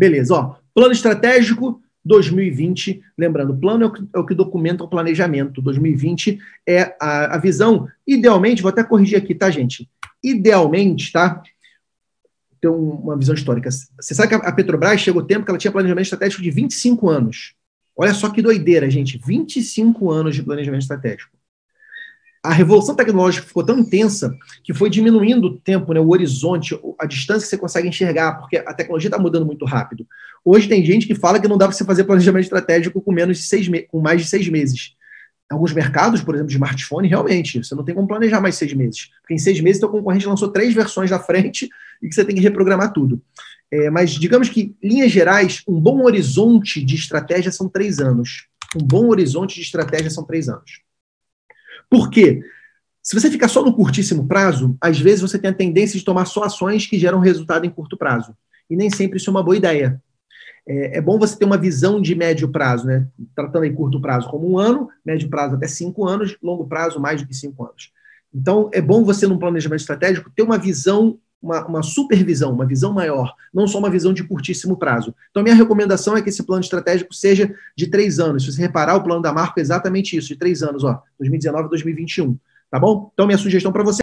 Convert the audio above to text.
Beleza, ó. Plano estratégico 2020. Lembrando, plano é o que, é o que documenta o planejamento. 2020 é a, a visão. Idealmente, vou até corrigir aqui, tá, gente? Idealmente, tá? Tem uma visão histórica. Você sabe que a Petrobras chegou o tempo que ela tinha planejamento estratégico de 25 anos. Olha só que doideira, gente. 25 anos de planejamento estratégico. A revolução tecnológica ficou tão intensa que foi diminuindo o tempo, né, o horizonte, a distância que você consegue enxergar, porque a tecnologia está mudando muito rápido. Hoje tem gente que fala que não dá para você fazer planejamento estratégico com menos de seis com mais de seis meses. Alguns mercados, por exemplo, de smartphone, realmente, você não tem como planejar mais seis meses. Porque em seis meses, teu concorrente lançou três versões da frente e que você tem que reprogramar tudo. É, mas digamos que, linhas gerais, um bom horizonte de estratégia são três anos. Um bom horizonte de estratégia são três anos. Por quê? Se você ficar só no curtíssimo prazo, às vezes você tem a tendência de tomar só ações que geram resultado em curto prazo. E nem sempre isso é uma boa ideia. É, é bom você ter uma visão de médio prazo, né? Tratando em curto prazo como um ano, médio prazo até cinco anos, longo prazo mais do que cinco anos. Então, é bom você, num planejamento estratégico, ter uma visão uma, uma supervisão, uma visão maior, não só uma visão de curtíssimo prazo. Então, minha recomendação é que esse plano estratégico seja de três anos. Se você reparar, o plano da Marco é exatamente isso, de três anos, ó, 2019 a 2021. Tá bom? Então, minha sugestão para você.